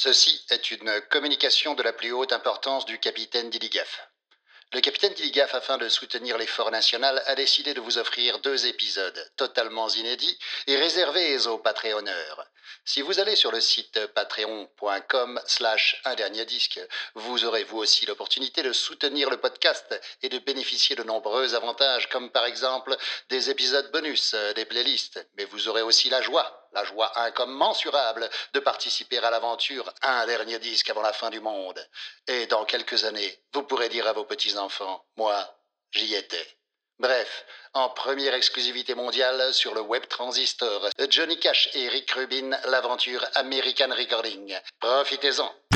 Ceci est une communication de la plus haute importance du capitaine Diligaf. Le capitaine Diligaf, afin de soutenir l'effort national, a décidé de vous offrir deux épisodes totalement inédits et réservés aux Patreonneurs. Si vous allez sur le site patreon.com slash un dernier disque, vous aurez vous aussi l'opportunité de soutenir le podcast et de bénéficier de nombreux avantages comme par exemple des épisodes bonus, euh, des playlists, mais vous aurez aussi la joie, la joie incommensurable de participer à l'aventure Un dernier disque avant la fin du monde. Et dans quelques années, vous pourrez dire à vos petits-enfants, moi, j'y étais. Bref, en première exclusivité mondiale sur le web transistor, Johnny Cash et Rick Rubin, l'aventure American Recording. Profitez-en.